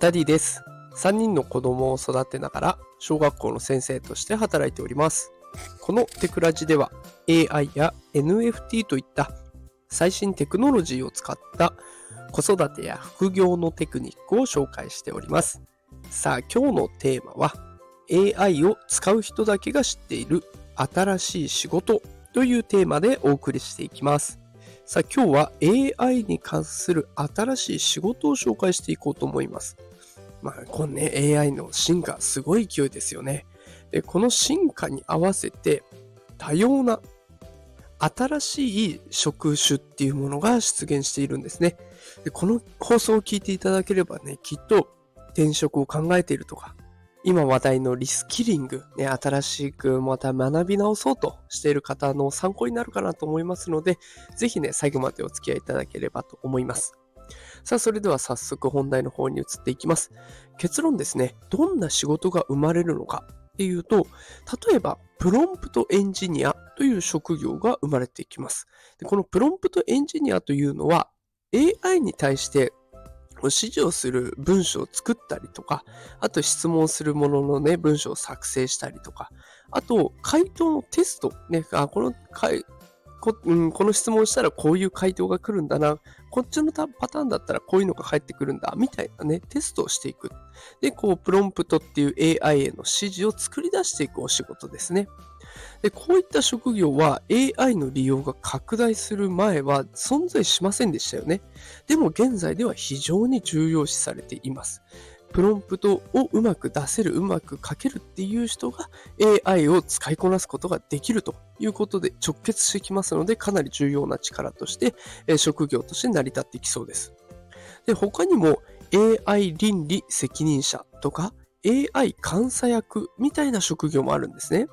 ダディです。3人の子供を育てながら小学校の先生として働いております。このテクラジでは AI や NFT といった最新テクノロジーを使った子育てや副業のテクニックを紹介しております。さあ今日のテーマは AI を使う人だけが知っている新しい仕事というテーマでお送りしていきます。さあ今日は AI に関する新しい仕事を紹介していこうと思います。まあ、このね、AI の進化、すごい勢いですよね。で、この進化に合わせて、多様な新しい職種っていうものが出現しているんですね。でこの放送を聞いていただければね、きっと転職を考えているとか、今話題のリスキリング、ね、新しくまた学び直そうとしている方の参考になるかなと思いますので、ぜひね、最後までお付き合いいただければと思います。さあ、それでは早速本題の方に移っていきます。結論ですね、どんな仕事が生まれるのかっていうと、例えば、プロンプトエンジニアという職業が生まれていきます。でこのプロンプトエンジニアというのは、AI に対して指示をする文章を作ったりとか、あと質問するもののね、文章を作成したりとか、あと、回答のテスト、ね、あこのこ,、うん、この質問したらこういう回答が来るんだな、こっちのパターンだったらこういうのが返ってくるんだ、みたいなね、テストをしていく。で、こう、プロンプトっていう AI への指示を作り出していくお仕事ですね。で、こういった職業は AI の利用が拡大する前は存在しませんでしたよね。でも現在では非常に重要視されています。プロンプトをうまく出せる、うまく書けるっていう人が AI を使いこなすことができるということで直結してきますので、かなり重要な力として、職業として成り立っていきそうです。で、他にも AI 倫理責任者とか AI 監査役みたいな職業もあるんですね。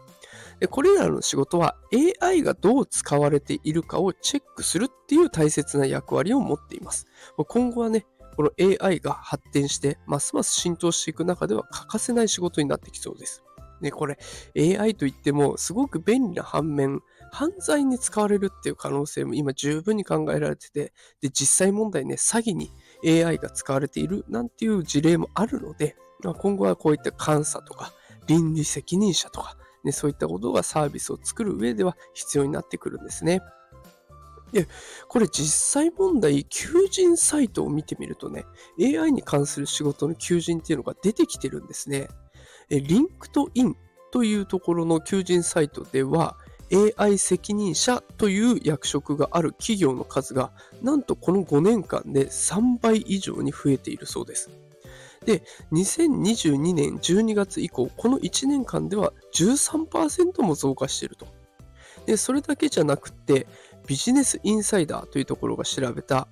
これらの仕事は AI がどう使われているかをチェックするっていう大切な役割を持っています。今後はね、この AI が発展して、ますます浸透していく中では欠かせない仕事になってきそうです。ね、これ AI といってもすごく便利な反面、犯罪に使われるっていう可能性も今十分に考えられてて、で、実際問題ね、詐欺に AI が使われているなんていう事例もあるので、まあ今後はこういった監査とか倫理責任者とか、ね、そういったことがサービスを作る上では必要になってくるんですね。で、これ実際問題、求人サイトを見てみるとね、AI に関する仕事の求人っていうのが出てきてるんですね。え、リンクトインというところの求人サイトでは、AI 責任者という役職がある企業の数が、なんとこの5年間で3倍以上に増えているそうです。で、2022年12月以降、この1年間では13%も増加していると。で、それだけじゃなくて、ビジネスインサイダーというところが調べた、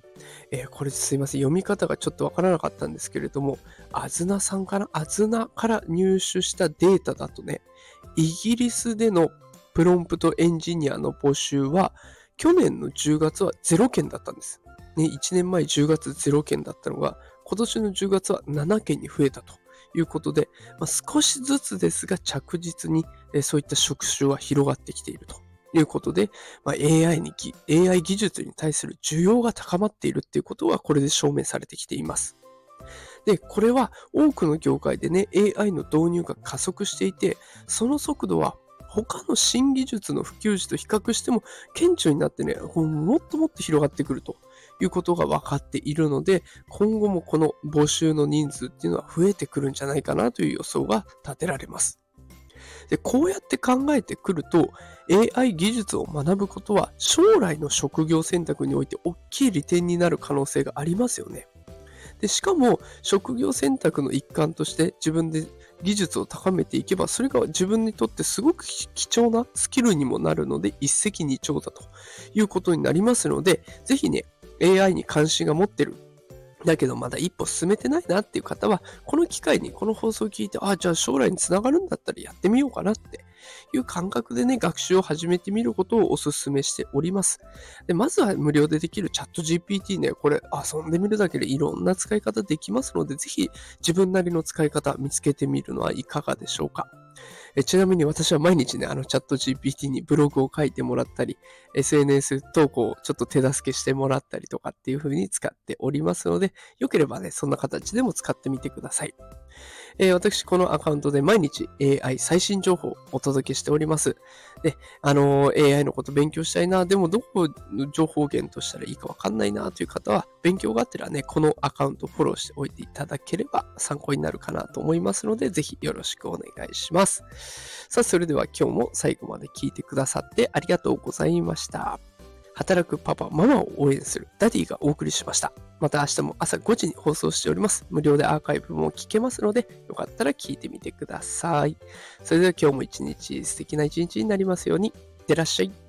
えー、これすいません、読み方がちょっとわからなかったんですけれども、アズナさんかなアズナから入手したデータだとね、イギリスでのプロンプトエンジニアの募集は、去年の10月は0件だったんです。ね、1年前10月0件だったのが、今年の10月は7件に増えたということで、まあ、少しずつですが着実に、そういった職種は広がってきていると。いうことで、まあ、AI に、AI 技術に対する需要が高まっているっていうことはこれで証明されてきています。で、これは多くの業界でね、AI の導入が加速していて、その速度は他の新技術の普及時と比較しても顕著になってね、もっともっと広がってくるということが分かっているので、今後もこの募集の人数っていうのは増えてくるんじゃないかなという予想が立てられます。で、こうやって考えてくると、AI 技術を学ぶことは将来の職業選択において大きい利点になる可能性がありますよね。で、しかも職業選択の一環として自分で技術を高めていけば、それが自分にとってすごく貴重なスキルにもなるので、一石二鳥だということになりますので、ぜひね、AI に関心が持ってるだけどまだ一歩進めてないなっていう方は、この機会にこの放送を聞いて、ああ、じゃあ将来につながるんだったらやってみようかなっていう感覚でね、学習を始めてみることをお勧めしております。で、まずは無料でできるチャット GPT ね、これ遊んでみるだけでいろんな使い方できますので、ぜひ自分なりの使い方見つけてみるのはいかがでしょうか。えちなみに私は毎日ね、あのチャット GPT にブログを書いてもらったり、SNS 投稿をちょっと手助けしてもらったりとかっていう風に使っておりますので、よければね、そんな形でも使ってみてください。えー、私、このアカウントで毎日 AI 最新情報をお届けしております。で、あのー、AI のこと勉強したいな、でもどこの情報源としたらいいかわかんないなという方は、勉強があったらね、このアカウントフォローしておいていただければ参考になるかなと思いますので、ぜひよろしくお願いします。さあ、それでは今日も最後まで聞いてくださってありがとうございました。働くパパ、ママを応援するダディがお送りしました。また明日も朝5時に放送しております。無料でアーカイブも聞けますので、よかったら聞いてみてください。それでは今日も一日素敵な一日になりますように。いってらっしゃい。